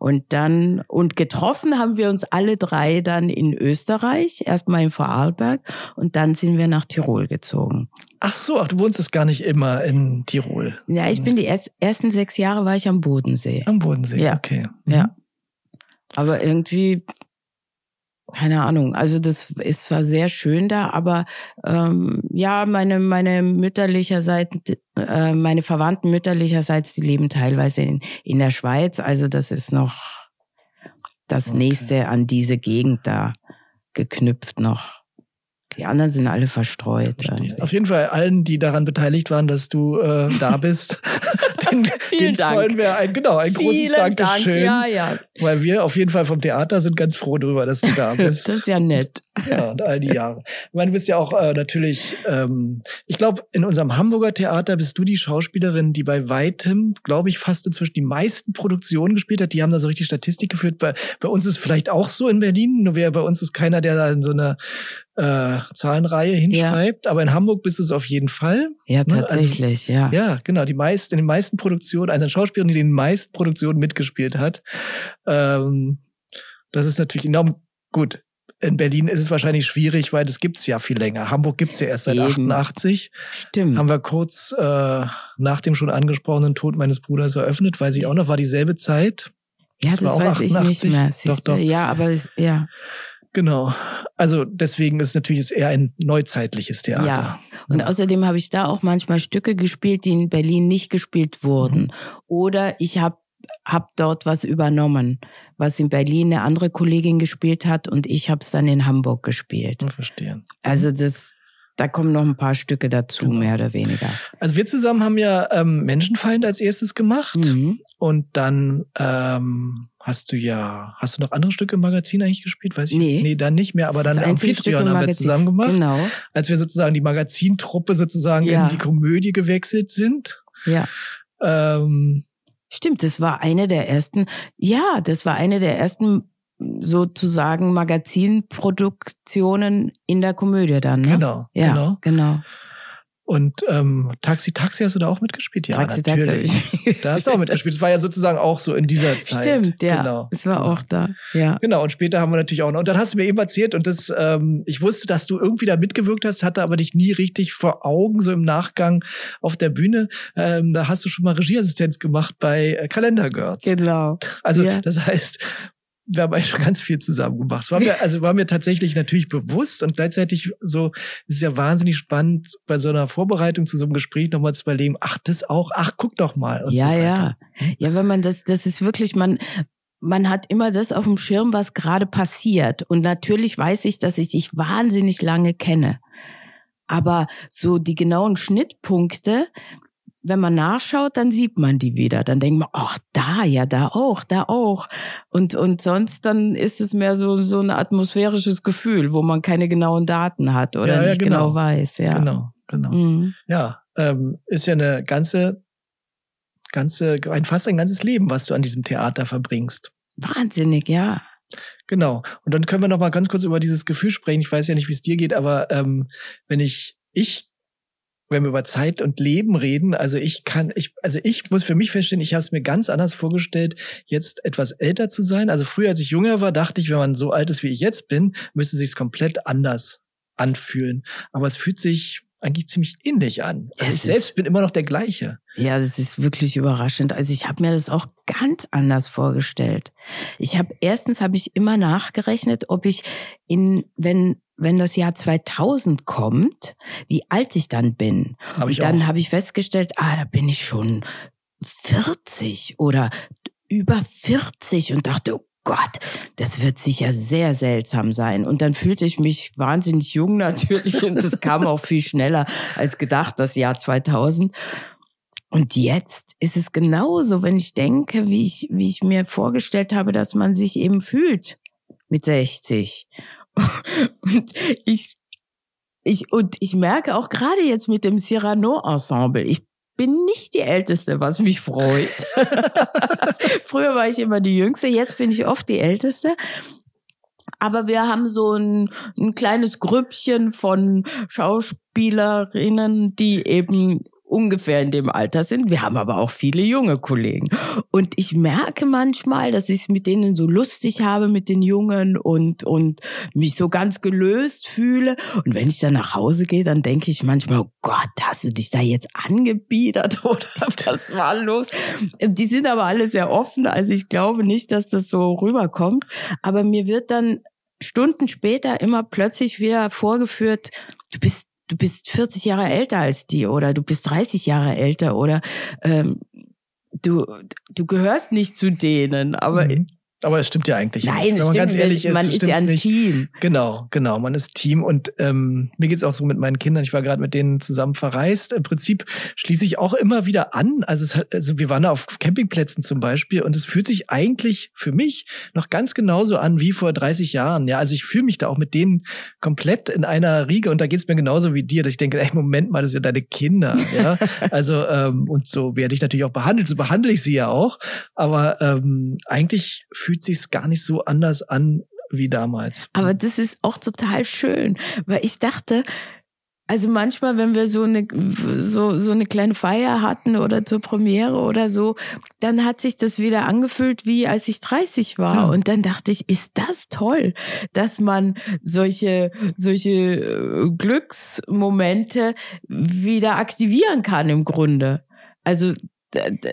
Speaker 2: Und dann, und getroffen haben wir uns alle drei dann in Österreich, erstmal in Vorarlberg und dann sind wir nach Tirol gezogen.
Speaker 1: Ach so, ach, du wohnst gar nicht immer in Tirol.
Speaker 2: Ja, ich bin die ersten sechs Jahre war ich am Bodensee.
Speaker 1: Am Bodensee, ja. okay.
Speaker 2: Mhm. Ja. Aber irgendwie keine Ahnung. Also das ist zwar sehr schön da, aber ähm, ja, meine meine mütterlicherseits, äh, meine Verwandten mütterlicherseits, die leben teilweise in in der Schweiz. Also das ist noch das okay. nächste an diese Gegend da geknüpft noch. Die anderen sind alle verstreut.
Speaker 1: Auf jeden Fall allen, die daran beteiligt waren, dass du äh, da bist. Den,
Speaker 2: Vielen den Dank.
Speaker 1: wir ein, genau, ein
Speaker 2: Vielen
Speaker 1: großes Dankeschön.
Speaker 2: Dank. Ja, ja.
Speaker 1: Weil wir auf jeden Fall vom Theater sind ganz froh darüber, dass du da bist.
Speaker 2: das ist ja nett.
Speaker 1: Ja, und all die Jahre. Ich meine, du bist ja auch äh, natürlich, ähm, ich glaube, in unserem Hamburger Theater bist du die Schauspielerin, die bei weitem, glaube ich, fast inzwischen die meisten Produktionen gespielt hat. Die haben da so richtig Statistik geführt. Bei, bei uns ist vielleicht auch so in Berlin, nur wer bei uns ist keiner, der da in so einer äh, Zahlenreihe hinschreibt. Ja. Aber in Hamburg bist du es auf jeden Fall.
Speaker 2: Ja, tatsächlich,
Speaker 1: ne?
Speaker 2: also,
Speaker 1: ja. Ja, genau. Die meisten, in den meisten Produktionen, also eine Schauspielerin, die in den meisten Produktionen mitgespielt hat. Ähm, das ist natürlich enorm gut in Berlin ist es wahrscheinlich schwierig, weil das gibt's ja viel länger. Hamburg gibt's ja erst seit Eben. 88.
Speaker 2: Stimmt.
Speaker 1: Haben wir kurz äh, nach dem schon angesprochenen Tod meines Bruders eröffnet, weiß ich auch noch, war dieselbe Zeit.
Speaker 2: Ja, das, das weiß 88. ich nicht mehr. Doch, doch. Ja, aber es, ja.
Speaker 1: Genau. Also deswegen ist es natürlich eher ein neuzeitliches Theater.
Speaker 2: Ja. Und ja. außerdem habe ich da auch manchmal Stücke gespielt, die in Berlin nicht gespielt wurden. Mhm. Oder ich habe hab dort was übernommen was in Berlin eine andere Kollegin gespielt hat und ich habe es dann in Hamburg gespielt.
Speaker 1: Ich verstehe.
Speaker 2: Also das, da kommen noch ein paar Stücke dazu, genau. mehr oder weniger.
Speaker 1: Also wir zusammen haben ja ähm, Menschenfeind als erstes gemacht mhm. und dann ähm, hast du ja, hast du noch andere Stücke im Magazin eigentlich gespielt? Weiß ich
Speaker 2: nee.
Speaker 1: Nee, dann nicht mehr, aber dann Amphitryon haben wir zusammen gemacht.
Speaker 2: Genau.
Speaker 1: Als wir sozusagen die Magazintruppe sozusagen ja. in die Komödie gewechselt sind.
Speaker 2: Ja.
Speaker 1: Ähm,
Speaker 2: Stimmt, das war eine der ersten, ja, das war eine der ersten sozusagen Magazinproduktionen in der Komödie dann, ne?
Speaker 1: Genau,
Speaker 2: ja,
Speaker 1: genau.
Speaker 2: genau.
Speaker 1: Und ähm, Taxi Taxi hast du da auch mitgespielt? Ja,
Speaker 2: Taxi,
Speaker 1: natürlich.
Speaker 2: Taxi.
Speaker 1: da hast du auch mitgespielt. Das war ja sozusagen auch so in dieser Zeit.
Speaker 2: Stimmt, ja. Genau. Es war auch da, ja.
Speaker 1: Genau, und später haben wir natürlich auch noch. Und dann hast du mir eben erzählt, und das, ähm, ich wusste, dass du irgendwie da mitgewirkt hast, hatte aber dich nie richtig vor Augen, so im Nachgang auf der Bühne. Ähm, da hast du schon mal Regieassistenz gemacht bei äh, Calendar Girls.
Speaker 2: Genau.
Speaker 1: Also ja. das heißt, wir haben eigentlich schon ganz viel zusammen gemacht. War mir, also war mir tatsächlich natürlich bewusst und gleichzeitig so, es ist ja wahnsinnig spannend, bei so einer Vorbereitung zu so einem Gespräch nochmal zu überlegen, ach, das auch, ach, guck doch mal.
Speaker 2: ja,
Speaker 1: so
Speaker 2: ja. Ja, wenn man das, das ist wirklich, man, man hat immer das auf dem Schirm, was gerade passiert. Und natürlich weiß ich, dass ich dich wahnsinnig lange kenne. Aber so die genauen Schnittpunkte, wenn man nachschaut, dann sieht man die wieder. Dann denkt man, ach, da, ja, da auch, da auch. Und, und sonst dann ist es mehr so, so ein atmosphärisches Gefühl, wo man keine genauen Daten hat oder ja, ja, nicht genau. genau. weiß, ja.
Speaker 1: Genau, genau. Mhm. Ja, ähm, ist ja eine ganze, ganze, ein, fast ein ganzes Leben, was du an diesem Theater verbringst.
Speaker 2: Wahnsinnig, ja.
Speaker 1: Genau. Und dann können wir noch mal ganz kurz über dieses Gefühl sprechen. Ich weiß ja nicht, wie es dir geht, aber ähm, wenn ich, ich wenn wir über Zeit und Leben reden, also ich kann, ich, also ich muss für mich feststellen, ich habe es mir ganz anders vorgestellt, jetzt etwas älter zu sein. Also früher, als ich jünger war, dachte ich, wenn man so alt ist, wie ich jetzt bin, müsste sich komplett anders anfühlen. Aber es fühlt sich eigentlich ziemlich ähnlich an. Also ich selbst bin immer noch der gleiche.
Speaker 2: Ja, das ist wirklich überraschend. Also ich habe mir das auch ganz anders vorgestellt. Ich habe erstens habe ich immer nachgerechnet, ob ich in wenn wenn das Jahr 2000 kommt, wie alt ich dann bin.
Speaker 1: Hab ich
Speaker 2: und dann habe ich festgestellt, ah, da bin ich schon 40 oder über 40 und dachte, oh Gott, das wird sicher sehr seltsam sein. Und dann fühlte ich mich wahnsinnig jung natürlich und das kam auch viel schneller als gedacht, das Jahr 2000. Und jetzt ist es genauso, wenn ich denke, wie ich, wie ich mir vorgestellt habe, dass man sich eben fühlt mit 60. Und ich, ich, und ich merke auch gerade jetzt mit dem Cyrano Ensemble, ich bin nicht die Älteste, was mich freut. Früher war ich immer die Jüngste, jetzt bin ich oft die Älteste. Aber wir haben so ein, ein kleines Grüppchen von Schauspielerinnen, die eben ungefähr in dem Alter sind. Wir haben aber auch viele junge Kollegen. Und ich merke manchmal, dass ich es mit denen so lustig habe, mit den Jungen und, und mich so ganz gelöst fühle. Und wenn ich dann nach Hause gehe, dann denke ich manchmal, oh Gott, hast du dich da jetzt angebiedert oder was war los? Die sind aber alle sehr offen. Also ich glaube nicht, dass das so rüberkommt. Aber mir wird dann Stunden später immer plötzlich wieder vorgeführt, du bist du bist 40 Jahre älter als die oder du bist 30 Jahre älter oder ähm, du, du gehörst nicht zu denen, aber mhm.
Speaker 1: Aber es stimmt ja eigentlich
Speaker 2: Nein,
Speaker 1: nicht.
Speaker 2: es
Speaker 1: Wenn man ganz ehrlich
Speaker 2: nicht. Man
Speaker 1: ist,
Speaker 2: ist ja ein
Speaker 1: nicht.
Speaker 2: Team.
Speaker 1: Genau, genau. Man ist Team und ähm, mir geht's auch so mit meinen Kindern. Ich war gerade mit denen zusammen verreist. Im Prinzip schließe ich auch immer wieder an. Also, es, also wir waren da auf Campingplätzen zum Beispiel und es fühlt sich eigentlich für mich noch ganz genauso an wie vor 30 Jahren. Ja, also ich fühle mich da auch mit denen komplett in einer Riege und da geht's mir genauso wie dir, dass ich denke, ey, Moment mal, das sind ja deine Kinder. Ja, also ähm, und so werde ich natürlich auch behandelt. So behandle ich sie ja auch. Aber ähm, eigentlich fühlt sich's gar nicht so anders an wie damals.
Speaker 2: Aber das ist auch total schön, weil ich dachte, also manchmal, wenn wir so eine, so, so eine kleine Feier hatten oder zur Premiere oder so, dann hat sich das wieder angefühlt, wie als ich 30 war.
Speaker 1: Ja.
Speaker 2: Und dann dachte ich, ist das toll, dass man solche, solche äh, Glücksmomente wieder aktivieren kann im Grunde. Also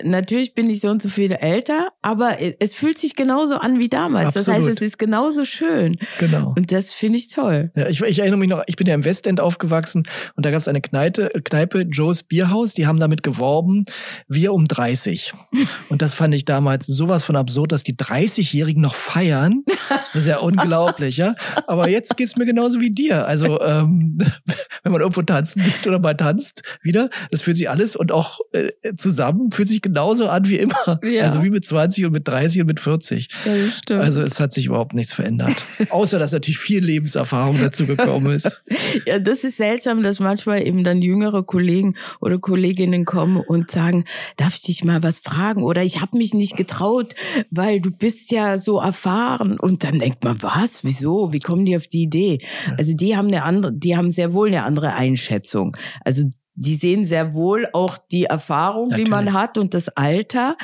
Speaker 2: natürlich bin ich so und so viel älter, aber es fühlt sich genauso an wie damals. Das heißt,
Speaker 1: Absolut.
Speaker 2: es ist genauso schön.
Speaker 1: Genau.
Speaker 2: Und das finde ich toll.
Speaker 1: Ja, ich, ich erinnere mich noch, ich bin ja im Westend aufgewachsen und da gab es eine Kneipe, Kneipe, Joe's Bierhaus, die haben damit geworben, wir um 30. Und das fand ich damals sowas von absurd, dass die 30-Jährigen noch feiern. Das ist ja unglaublich, ja. Aber jetzt geht's mir genauso wie dir. Also, ähm, wenn man irgendwo tanzen geht oder mal tanzt, wieder, das fühlt sich alles und auch äh, zusammen fühlt sich genauso an wie immer.
Speaker 2: Ja.
Speaker 1: Also wie mit 20 und mit 30 und mit 40.
Speaker 2: Ja, das stimmt.
Speaker 1: Also es hat sich überhaupt nichts verändert. Außer dass natürlich viel Lebenserfahrung dazu gekommen ist.
Speaker 2: ja, das ist seltsam, dass manchmal eben dann jüngere Kollegen oder Kolleginnen kommen und sagen, darf ich dich mal was fragen? Oder ich habe mich nicht getraut, weil du bist ja so erfahren. Und dann denkt man, was? Wieso? Wie kommen die auf die Idee? Also die haben eine andere, die haben sehr wohl eine andere Einschätzung. Also die sehen sehr wohl auch die Erfahrung, die man
Speaker 1: Natürlich.
Speaker 2: hat und das Alter.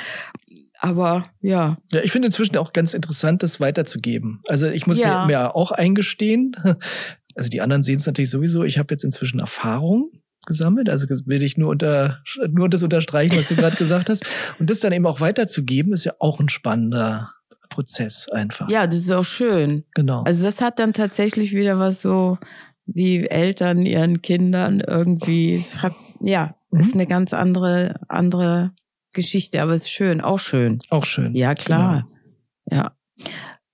Speaker 2: Aber ja,
Speaker 1: Ja, ich finde inzwischen auch ganz interessant, das weiterzugeben. Also ich muss
Speaker 2: Ja.
Speaker 1: mir, mir auch eingestehen, also die anderen sehen es natürlich sowieso, ich habe jetzt inzwischen Erfahrung gesammelt, also will ich nur unter nur das unterstreichen, was du gerade gesagt hast. Und das dann eben auch weiterzugeben, ist ja auch ein spannender Prozess einfach.
Speaker 2: ja, das ist auch schön.
Speaker 1: Genau.
Speaker 2: Also das hat dann tatsächlich wieder was so wie Eltern ihren Kindern irgendwie. Es hat, ja,
Speaker 1: Mhm.
Speaker 2: ist eine ganz andere, andere Geschichte, aber es ist schön, auch schön.
Speaker 1: auch schön.
Speaker 2: Ja, klar.
Speaker 1: Genau.
Speaker 2: Ja.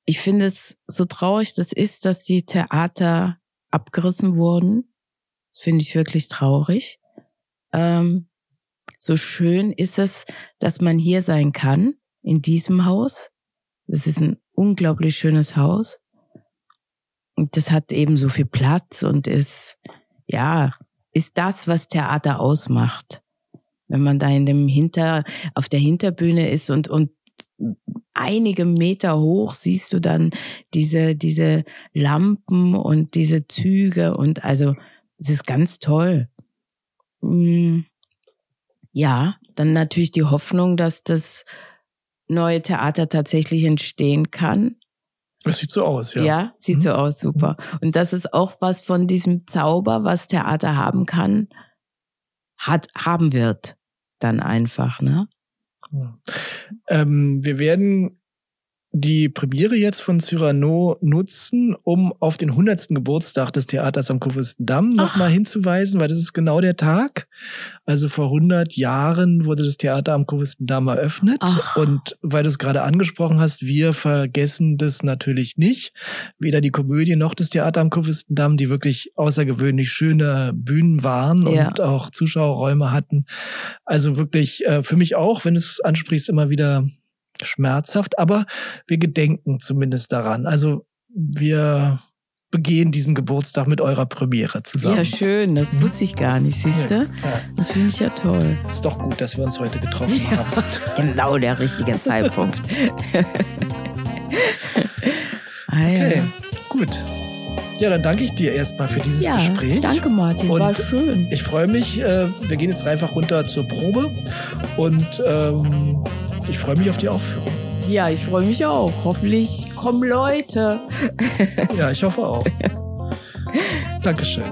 Speaker 2: Ich finde es so traurig, das ist, dass die Theater abgerissen wurden. Das finde ich wirklich traurig. Ähm, so schön ist es, dass man hier sein kann, in diesem Haus. Das ist ein unglaublich schönes Haus. Und das hat eben so viel Platz und ist, ja, ist das, was Theater ausmacht. Wenn man da in dem Hinter, auf der Hinterbühne ist und, und einige Meter hoch siehst du dann diese, diese Lampen und diese Züge und also, es ist ganz toll. Mm, Ja, dann natürlich die Hoffnung, dass das neue Theater tatsächlich entstehen kann.
Speaker 1: Das sieht so aus, ja.
Speaker 2: Ja, sieht
Speaker 1: Mhm.
Speaker 2: so aus, super. Und das ist auch was von diesem Zauber, was Theater haben kann, hat, haben wird. Dann einfach, ne?
Speaker 1: Ja. Ähm, wir werden die Premiere jetzt von Cyrano nutzen, um auf den 100. Geburtstag des Theaters am Kurfürstendamm nochmal hinzuweisen, weil das ist genau der Tag. Also vor 100 Jahren wurde das Theater am Kurfürstendamm eröffnet.
Speaker 2: Ach.
Speaker 1: Und weil du es gerade angesprochen hast, wir vergessen das natürlich nicht. Weder die Komödie noch das Theater am Kurfürstendamm, die wirklich außergewöhnlich schöne Bühnen waren
Speaker 2: Ja.
Speaker 1: und auch Zuschauerräume hatten. Also wirklich äh, für mich auch, wenn du es ansprichst, immer wieder schmerzhaft, aber wir gedenken zumindest daran. Also wir begehen diesen Geburtstag mit eurer Premiere zusammen.
Speaker 2: Ja, schön. Das wusste ich gar nicht, siehst du?
Speaker 1: Ja,
Speaker 2: Das finde ich ja toll.
Speaker 1: ist doch gut, dass wir uns heute getroffen
Speaker 2: Ja.
Speaker 1: haben.
Speaker 2: Genau der richtige Zeitpunkt. ah, ja.
Speaker 1: Okay, gut. Ja, dann danke ich dir erstmal für dieses
Speaker 2: ja,
Speaker 1: Gespräch.
Speaker 2: danke Martin, war
Speaker 1: Und
Speaker 2: schön.
Speaker 1: Ich freue mich. Äh, wir gehen jetzt einfach runter zur Probe und ähm, ich freue mich auf die Aufführung.
Speaker 2: Ja, ich freue mich auch. Hoffentlich kommen Leute.
Speaker 1: Ja, ich hoffe auch. Dankeschön.